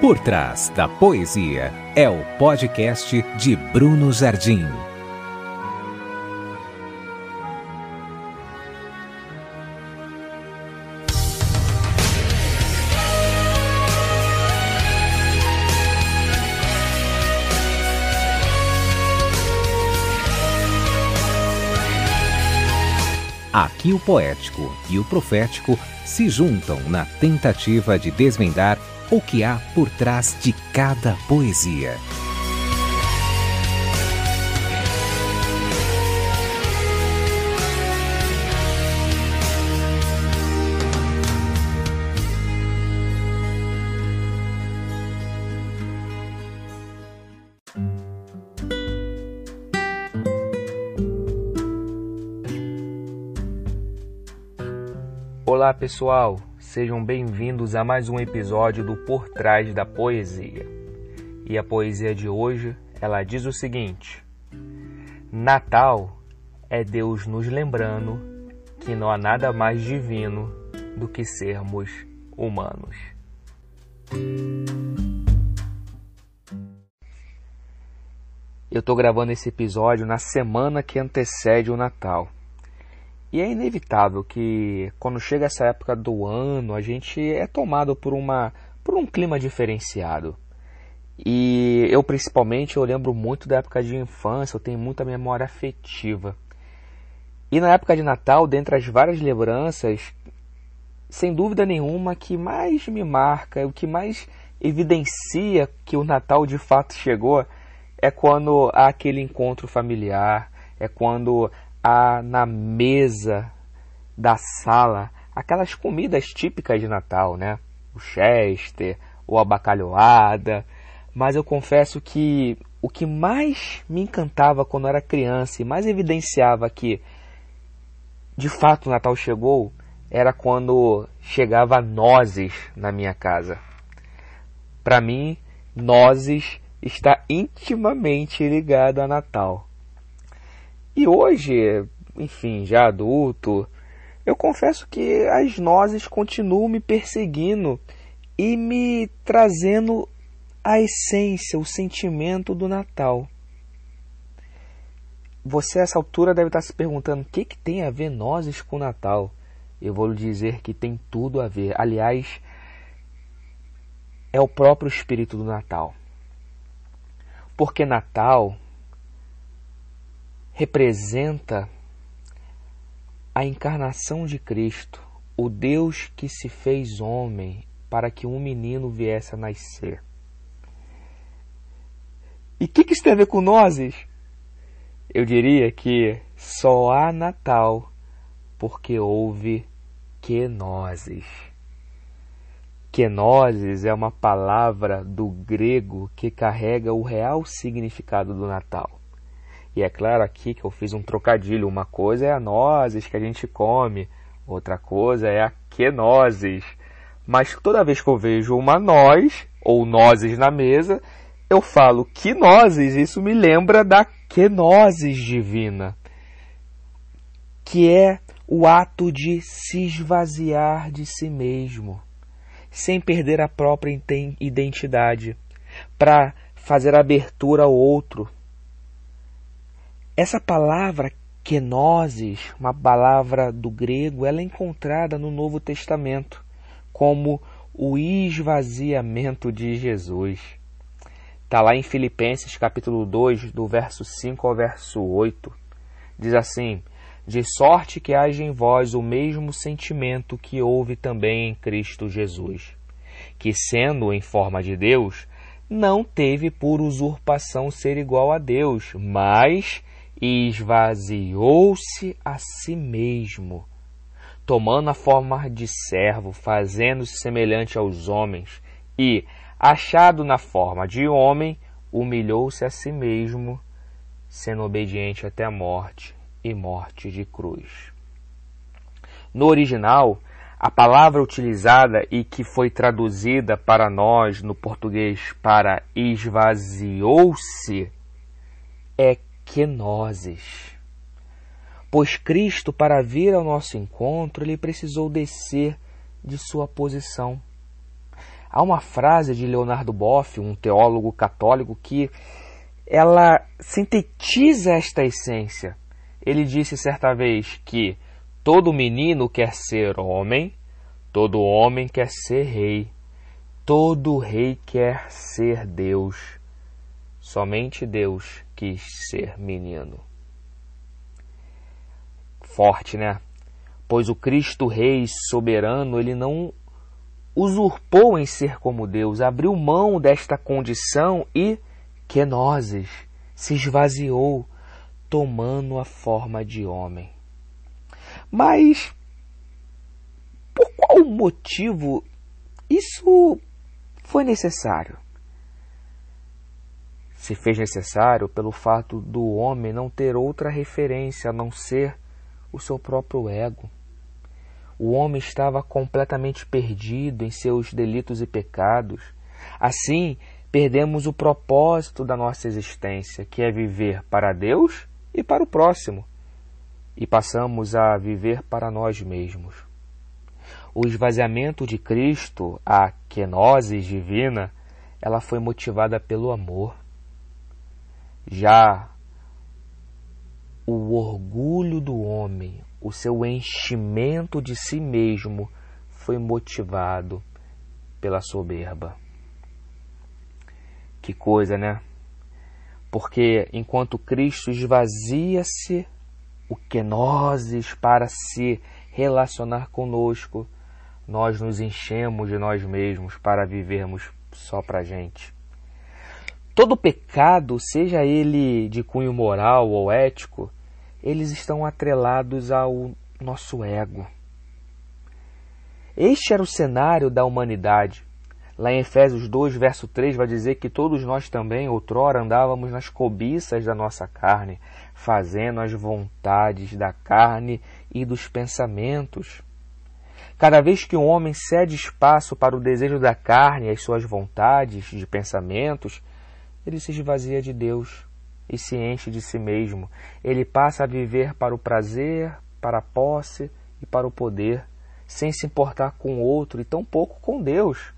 Por trás da poesia é o podcast de Bruno Jardim. Aqui o poético e o profético se juntam na tentativa de desvendar o que há por trás de cada poesia. Olá pessoal, sejam bem-vindos a mais um episódio do Por Trás da Poesia. E a poesia de hoje, ela diz o seguinte: Natal é Deus nos lembrando que não há nada mais divino do que sermos humanos. Eu estou gravando esse episódio na semana que antecede o Natal. E é inevitável que quando chega essa época do ano, a gente é tomado por uma por um clima diferenciado. E eu principalmente eu lembro muito da época de infância, eu tenho muita memória afetiva. E na época de Natal, dentre as várias lembranças, sem dúvida nenhuma, que mais me marca, o que mais evidencia que o Natal de fato chegou, é quando há aquele encontro familiar, é quando na mesa da sala aquelas comidas típicas de Natal, né? O chester, ou a bacalhoada. Mas eu confesso que o que mais me encantava quando era criança e mais evidenciava que de fato o Natal chegou era quando chegava nozes na minha casa. Para mim, nozes está intimamente ligado a Natal. E hoje, enfim, já adulto, eu confesso que as nozes continuam me perseguindo e me trazendo a essência, o sentimento do Natal. Você, a essa altura, deve estar se perguntando o que, que tem a ver nozes com o Natal. Eu vou lhe dizer que tem tudo a ver. Aliás, é o próprio espírito do Natal. Porque Natal representa a encarnação de Cristo, o Deus que se fez homem para que um menino viesse a nascer. E o que, que isso tem a ver com nozes? Eu diria que só há Natal porque houve quenoses. Quenoses é uma palavra do grego que carrega o real significado do Natal. E é claro aqui que eu fiz um trocadilho. Uma coisa é a nozes que a gente come, outra coisa é a quenoses. Mas toda vez que eu vejo uma noz ou nozes na mesa, eu falo que nozes, isso me lembra da quenoses divina, que é o ato de se esvaziar de si mesmo, sem perder a própria identidade, para fazer abertura ao outro, essa palavra kenosis, uma palavra do grego, ela é encontrada no Novo Testamento como o esvaziamento de Jesus. Está lá em Filipenses capítulo 2, do verso 5 ao verso 8. Diz assim: De sorte que haja em vós o mesmo sentimento que houve também em Cristo Jesus, que, sendo em forma de Deus, não teve por usurpação ser igual a Deus, mas esvaziou-se a si mesmo, tomando a forma de servo, fazendo-se semelhante aos homens, e, achado na forma de homem, humilhou-se a si mesmo, sendo obediente até a morte e morte de cruz. No original, a palavra utilizada e que foi traduzida para nós no português para esvaziou-se é quenoses. Pois Cristo, para vir ao nosso encontro, ele precisou descer de sua posição. Há uma frase de Leonardo Boff, um teólogo católico, que ela sintetiza esta essência. Ele disse certa vez que todo menino quer ser homem, todo homem quer ser rei, todo rei quer ser Deus. Somente Deus quis ser menino. Forte, né? Pois o Cristo Rei soberano, ele não usurpou em ser como Deus, abriu mão desta condição e, nozes se esvaziou, tomando a forma de homem. Mas, por qual motivo isso foi necessário? Se fez necessário pelo fato do homem não ter outra referência a não ser o seu próprio ego. O homem estava completamente perdido em seus delitos e pecados. Assim, perdemos o propósito da nossa existência, que é viver para Deus e para o próximo, e passamos a viver para nós mesmos. O esvaziamento de Cristo, a kenosis divina, ela foi motivada pelo amor. Já o orgulho do homem, o seu enchimento de si mesmo foi motivado pela soberba. Que coisa, né? Porque enquanto Cristo esvazia-se o kenosis para se relacionar conosco, nós nos enchemos de nós mesmos para vivermos só para gente. Todo pecado, seja ele de cunho moral ou ético, eles estão atrelados ao nosso ego. Este era o cenário da humanidade. Lá em Efésios 2, verso 3, vai dizer que todos nós também, outrora, andávamos nas cobiças da nossa carne, fazendo as vontades da carne e dos pensamentos. Cada vez que um homem cede espaço para o desejo da carne e as suas vontades de pensamentos, ele se esvazia de Deus e se enche de si mesmo. Ele passa a viver para o prazer, para a posse e para o poder, sem se importar com o outro e tampouco com Deus.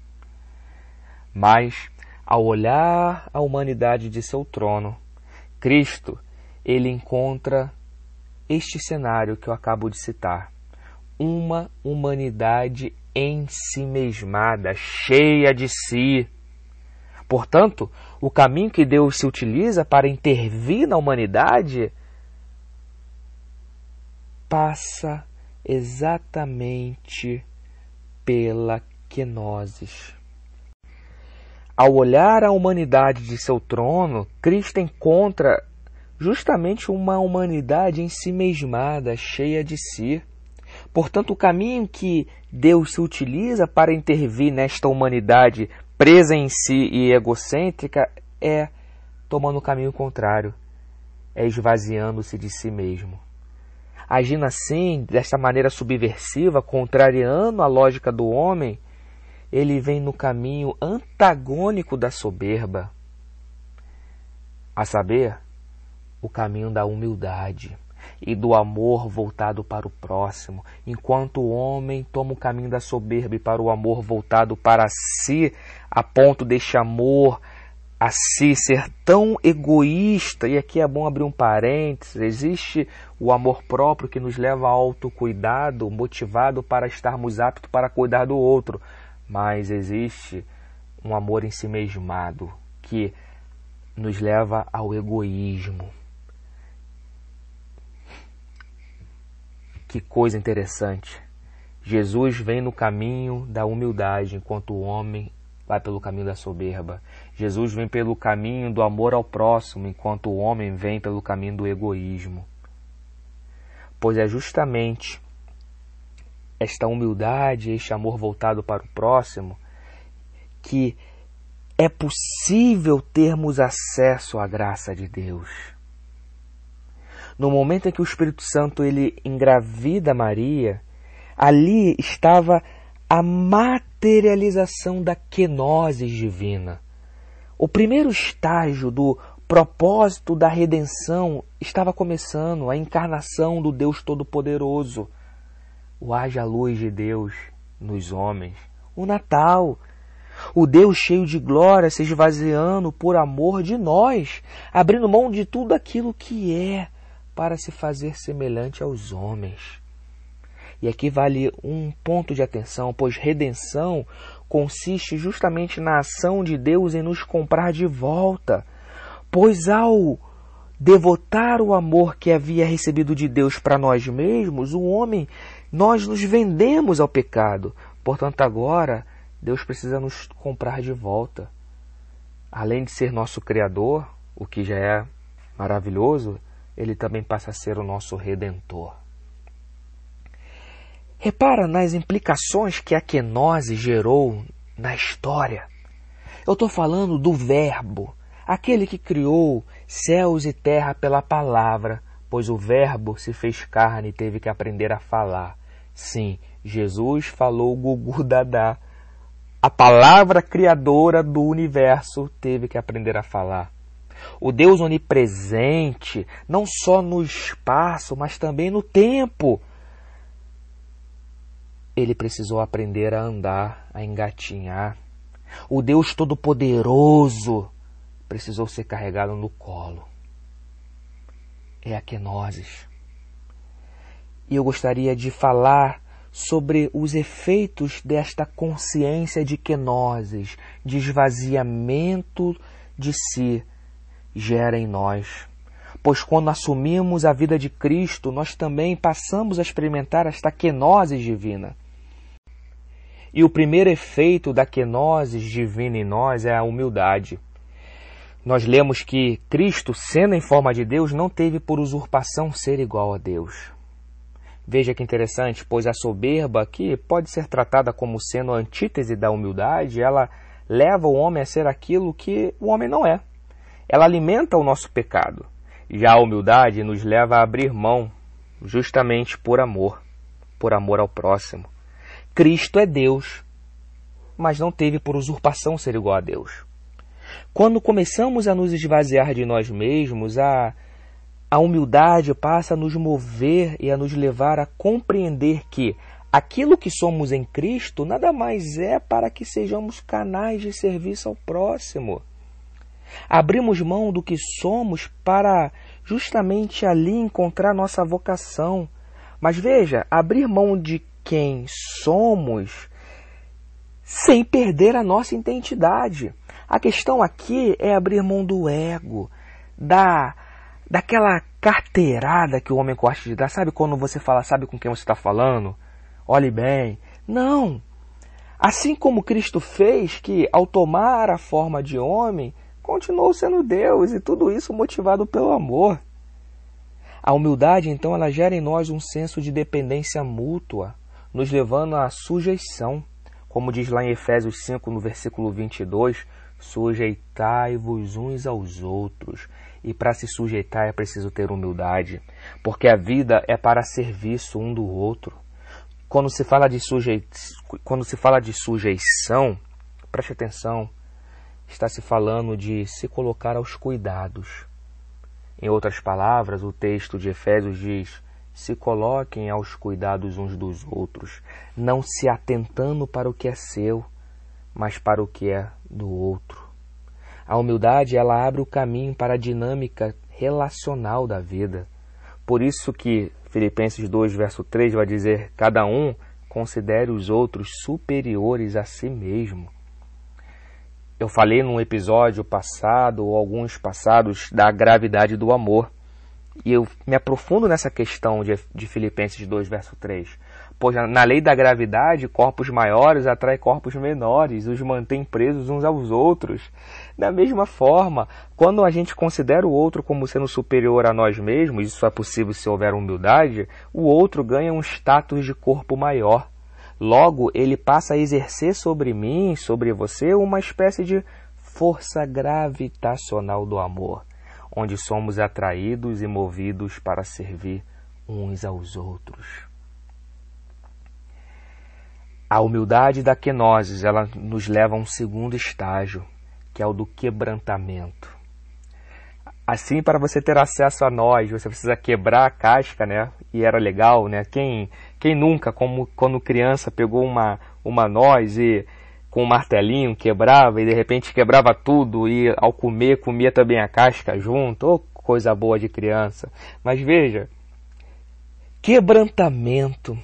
Mas, ao olhar a humanidade de seu trono, Cristo, ele encontra este cenário que eu acabo de citar. Uma humanidade em si mesmada, cheia de si. Portanto, o caminho que Deus se utiliza para intervir na humanidade passa exatamente pela kenosis. Ao olhar a humanidade de seu trono, Cristo encontra justamente uma humanidade em si mesmada, cheia de si. Portanto, o caminho que Deus se utiliza para intervir nesta humanidade presa em si e egocêntrica é tomando o caminho contrário, é esvaziando-se de si mesmo. Agindo assim, desta maneira subversiva, contrariando a lógica do homem, ele vem no caminho antagônico da soberba, a saber, o caminho da humildade e do amor voltado para o próximo, enquanto o homem toma o caminho da soberba e para o amor voltado para si, a ponto deste amor a si ser tão egoísta, e aqui é bom abrir um parênteses, existe o amor próprio que nos leva ao autocuidado, motivado para estarmos aptos para cuidar do outro, mas existe um amor em si mesmado que nos leva ao egoísmo, Que coisa interessante. Jesus vem no caminho da humildade, enquanto o homem vai pelo caminho da soberba. Jesus vem pelo caminho do amor ao próximo, enquanto o homem vem pelo caminho do egoísmo. Pois é justamente esta humildade, este amor voltado para o próximo, que é possível termos acesso à graça de Deus no momento em que o Espírito Santo ele engravida Maria, ali estava a materialização da kenosis divina. O primeiro estágio do propósito da redenção estava começando, a encarnação do Deus Todo-Poderoso. O haja luz de Deus nos homens. O Natal. O Deus cheio de glória se esvaziando por amor de nós, abrindo mão de tudo aquilo que é para se fazer semelhante aos homens. E aqui vale um ponto de atenção, pois redenção consiste justamente na ação de Deus em nos comprar de volta. Pois ao devotar o amor que havia recebido de Deus para nós mesmos, o homem, nós nos vendemos ao pecado. Portanto, agora Deus precisa nos comprar de volta. Além de ser nosso Criador, o que já é maravilhoso, ele também passa a ser o nosso Redentor. Repara nas implicações que a quenose gerou na história. Eu estou falando do Verbo, aquele que criou céus e terra pela palavra, pois o Verbo se fez carne e teve que aprender a falar. Sim, Jesus falou gugu dadá. A palavra criadora do universo teve que aprender a falar. O Deus onipresente, não só no espaço, mas também no tempo, ele precisou aprender a andar, a engatinhar. O Deus Todo-Poderoso precisou ser carregado no colo. É a quenoses. E eu gostaria de falar sobre os efeitos desta consciência de quenoses, de esvaziamento de si, gera em nós. Pois quando assumimos a vida de Cristo, nós também passamos a experimentar esta quenose divina. E o primeiro efeito da quenose divina em nós é a humildade. Nós lemos que Cristo, sendo em forma de Deus, não teve por usurpação ser igual a Deus. Veja que interessante, pois a soberba, que pode ser tratada como sendo a antítese da humildade, ela leva o homem a ser aquilo que o homem não é. Ela alimenta o nosso pecado. Já a humildade nos leva a abrir mão, justamente por amor, por amor ao próximo. Cristo é Deus, mas não teve por usurpação ser igual a Deus. Quando começamos a nos esvaziar de nós mesmos, a, a humildade passa a nos mover e a nos levar a compreender que aquilo que somos em Cristo nada mais é para que sejamos canais de serviço ao próximo. Abrimos mão do que somos para justamente ali encontrar nossa vocação. Mas veja, abrir mão de quem somos sem perder a nossa identidade. A questão aqui é abrir mão do ego, da daquela carteirada que o homem gosta de dar. Sabe quando você fala, sabe com quem você está falando? Olhe bem. Não. Assim como Cristo fez, que ao tomar a forma de homem, continuou sendo Deus, e tudo isso motivado pelo amor. A humildade, então, ela gera em nós um senso de dependência mútua nos levando à sujeição. Como diz lá em Efésios 5, no versículo 22, sujeitai-vos uns aos outros. E para se sujeitar é preciso ter humildade, porque a vida é para serviço um do outro. Quando se fala de, sujei... Quando se fala de sujeição, preste atenção, está se falando de se colocar aos cuidados. Em outras palavras, o texto de Efésios diz: se coloquem aos cuidados uns dos outros, não se atentando para o que é seu, mas para o que é do outro. A humildade ela abre o caminho para a dinâmica relacional da vida. Por isso que Filipenses 2, verso 3 vai dizer: cada um considere os outros superiores a si mesmo. Eu falei num episódio passado, ou alguns passados, da gravidade do amor. E eu me aprofundo nessa questão de, de Filipenses 2, verso 3. Pois na lei da gravidade, corpos maiores atraem corpos menores, os mantém presos uns aos outros. Da mesma forma, quando a gente considera o outro como sendo superior a nós mesmos, isso é possível se houver humildade, o outro ganha um status de corpo maior. Logo, ele passa a exercer sobre mim, sobre você, uma espécie de força gravitacional do amor onde somos atraídos e movidos para servir uns aos outros. A humildade da kenosis, ela nos leva a um segundo estágio, que é o do quebrantamento. Assim, para você ter acesso a nós, você precisa quebrar a casca, né? E era legal, né? Quem, quem nunca, como quando criança, pegou uma, uma noz e com um martelinho, quebrava e de repente quebrava tudo e ao comer comia também a casca junto. Oh, coisa boa de criança. Mas veja, quebrantamento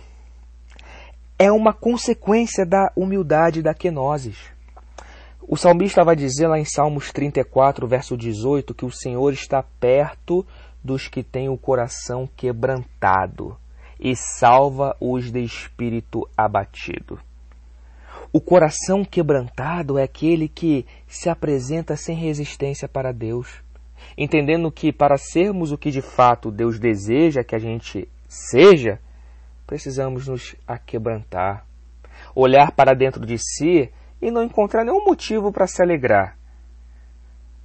é uma consequência da humildade da kenosis. O salmista vai dizer lá em Salmos 34, verso 18, que o Senhor está perto dos que têm o coração quebrantado e salva os de espírito abatido. O coração quebrantado é aquele que se apresenta sem resistência para Deus, entendendo que para sermos o que de fato Deus deseja que a gente seja, precisamos nos aquebrantar, olhar para dentro de si e não encontrar nenhum motivo para se alegrar.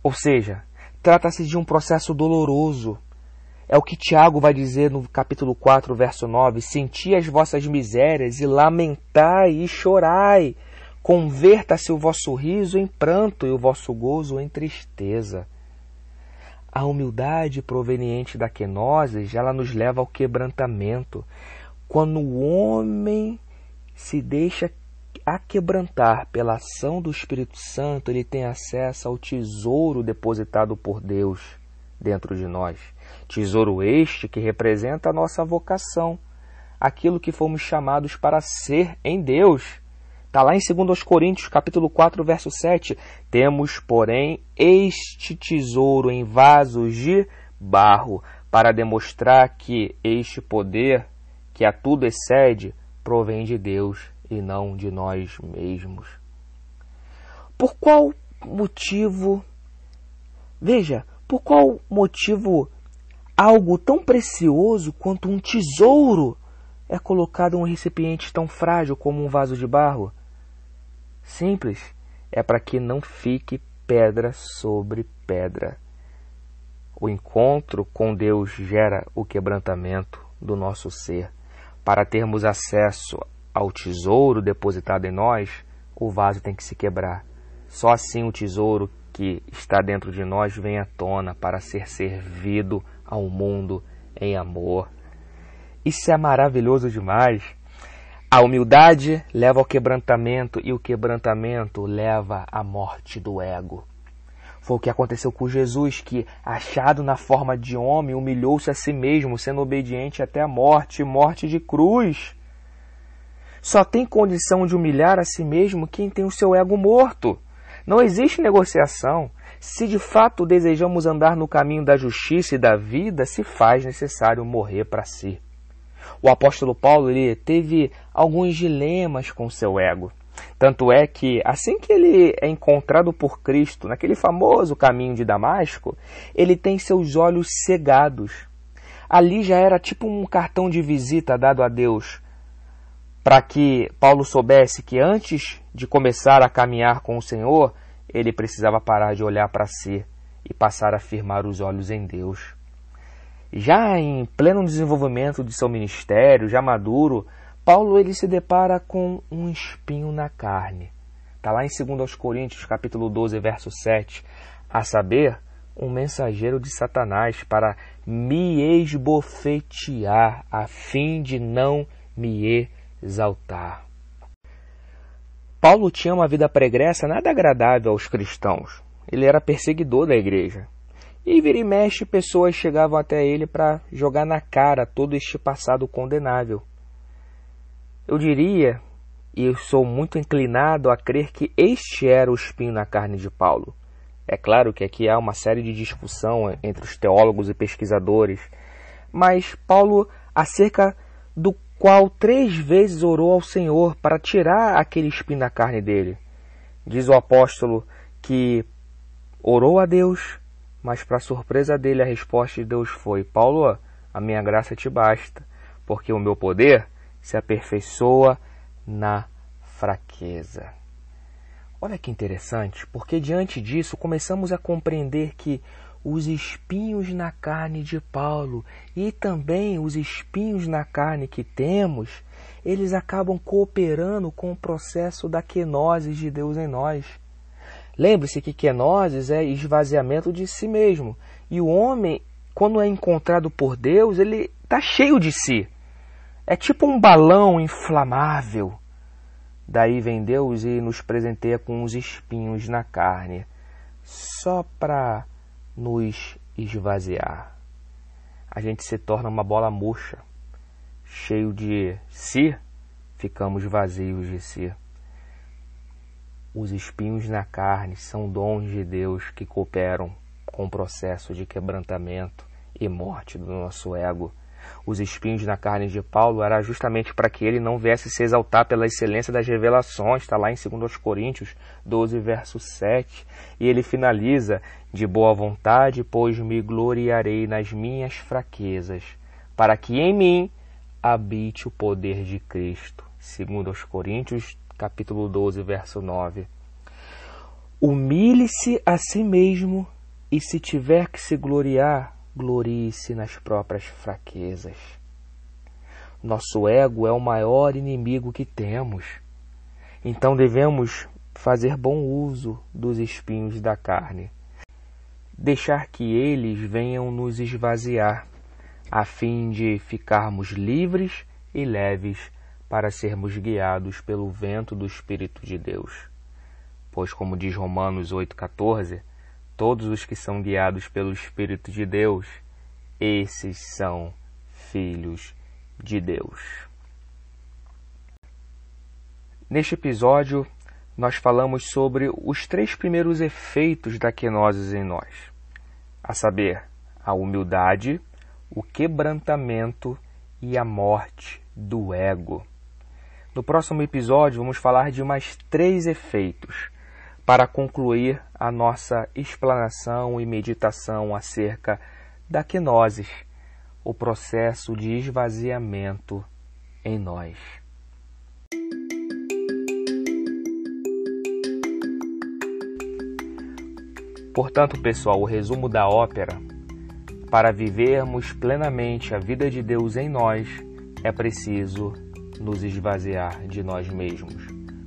Ou seja, trata-se de um processo doloroso. É o que Tiago vai dizer no capítulo 4, verso 9: Senti as vossas misérias e lamentai e chorai. Converta-se o vosso riso em pranto e o vosso gozo em tristeza. A humildade proveniente da kenosis, ela nos leva ao quebrantamento. Quando o homem se deixa aquebrantar pela ação do Espírito Santo, ele tem acesso ao tesouro depositado por Deus dentro de nós. Tesouro este que representa a nossa vocação, aquilo que fomos chamados para ser em Deus. Está lá em 2 Coríntios, capítulo 4, verso 7. Temos, porém, este tesouro em vasos de barro, para demonstrar que este poder, que a tudo excede, provém de Deus e não de nós mesmos. Por qual motivo, veja, por qual motivo algo tão precioso quanto um tesouro é colocado em um recipiente tão frágil como um vaso de barro? Simples, é para que não fique pedra sobre pedra. O encontro com Deus gera o quebrantamento do nosso ser. Para termos acesso ao tesouro depositado em nós, o vaso tem que se quebrar. Só assim o tesouro que está dentro de nós vem à tona para ser servido ao mundo em amor. Isso é maravilhoso demais. A humildade leva ao quebrantamento e o quebrantamento leva à morte do ego. Foi o que aconteceu com Jesus, que, achado na forma de homem, humilhou-se a si mesmo, sendo obediente até a morte morte de cruz. Só tem condição de humilhar a si mesmo quem tem o seu ego morto. Não existe negociação. Se de fato desejamos andar no caminho da justiça e da vida, se faz necessário morrer para si. O apóstolo Paulo ele teve alguns dilemas com seu ego. Tanto é que, assim que ele é encontrado por Cristo, naquele famoso caminho de Damasco, ele tem seus olhos cegados. Ali já era tipo um cartão de visita dado a Deus, para que Paulo soubesse que antes de começar a caminhar com o Senhor, ele precisava parar de olhar para si e passar a firmar os olhos em Deus. Já em pleno desenvolvimento de seu ministério, já maduro, Paulo ele se depara com um espinho na carne. Está lá em 2 Coríntios, capítulo 12, verso 7, a saber, um mensageiro de Satanás para me esbofetear, a fim de não me exaltar. Paulo tinha uma vida pregressa nada agradável aos cristãos. Ele era perseguidor da igreja. E vira e mexe, pessoas chegavam até ele para jogar na cara todo este passado condenável. Eu diria, e eu sou muito inclinado a crer que este era o espinho na carne de Paulo. É claro que aqui há uma série de discussão entre os teólogos e pesquisadores, mas Paulo, acerca do qual três vezes orou ao Senhor para tirar aquele espinho da carne dele. Diz o apóstolo que orou a Deus, mas, para surpresa dele, a resposta de Deus foi: Paulo, a minha graça te basta, porque o meu poder se aperfeiçoa na fraqueza. Olha que interessante, porque diante disso começamos a compreender que os espinhos na carne de Paulo e também os espinhos na carne que temos, eles acabam cooperando com o processo da quenose de Deus em nós. Lembre-se que kenosis é esvaziamento de si mesmo. E o homem, quando é encontrado por Deus, ele está cheio de si. É tipo um balão inflamável. Daí vem Deus e nos presenteia com os espinhos na carne, só para nos esvaziar. A gente se torna uma bola murcha, cheio de si, ficamos vazios de si. Os espinhos na carne são dons de Deus que cooperam com o processo de quebrantamento e morte do nosso ego. Os espinhos na carne de Paulo era justamente para que ele não viesse se exaltar pela excelência das revelações, está lá em 2 Coríntios 12, verso 7. E ele finaliza: De boa vontade, pois me gloriarei nas minhas fraquezas, para que em mim habite o poder de Cristo. 2 Coríntios capítulo 12, verso 9. Humilhe-se a si mesmo e se tiver que se gloriar, glorie-se nas próprias fraquezas. Nosso ego é o maior inimigo que temos. Então devemos fazer bom uso dos espinhos da carne, deixar que eles venham nos esvaziar, a fim de ficarmos livres e leves para sermos guiados pelo vento do Espírito de Deus. Pois, como diz Romanos 8,14, todos os que são guiados pelo Espírito de Deus, esses são filhos de Deus. Neste episódio, nós falamos sobre os três primeiros efeitos da quenose em nós, a saber, a humildade, o quebrantamento e a morte do ego. No próximo episódio, vamos falar de mais três efeitos para concluir a nossa explanação e meditação acerca da quenoses, o processo de esvaziamento em nós. Portanto, pessoal, o resumo da ópera: para vivermos plenamente a vida de Deus em nós, é preciso nos esvaziar de nós mesmos.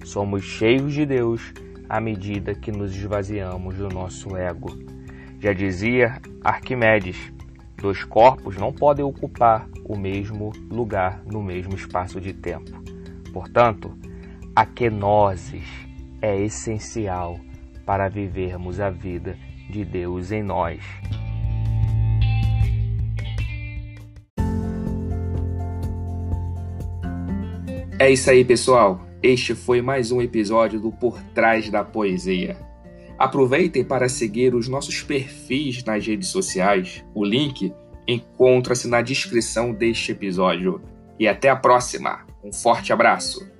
Somos cheios de Deus à medida que nos esvaziamos do nosso ego. Já dizia Arquimedes: dois corpos não podem ocupar o mesmo lugar no mesmo espaço de tempo. Portanto, a kenosis é essencial para vivermos a vida de Deus em nós. É isso aí, pessoal. Este foi mais um episódio do Por Trás da Poesia. Aproveitem para seguir os nossos perfis nas redes sociais. O link encontra-se na descrição deste episódio. E até a próxima. Um forte abraço.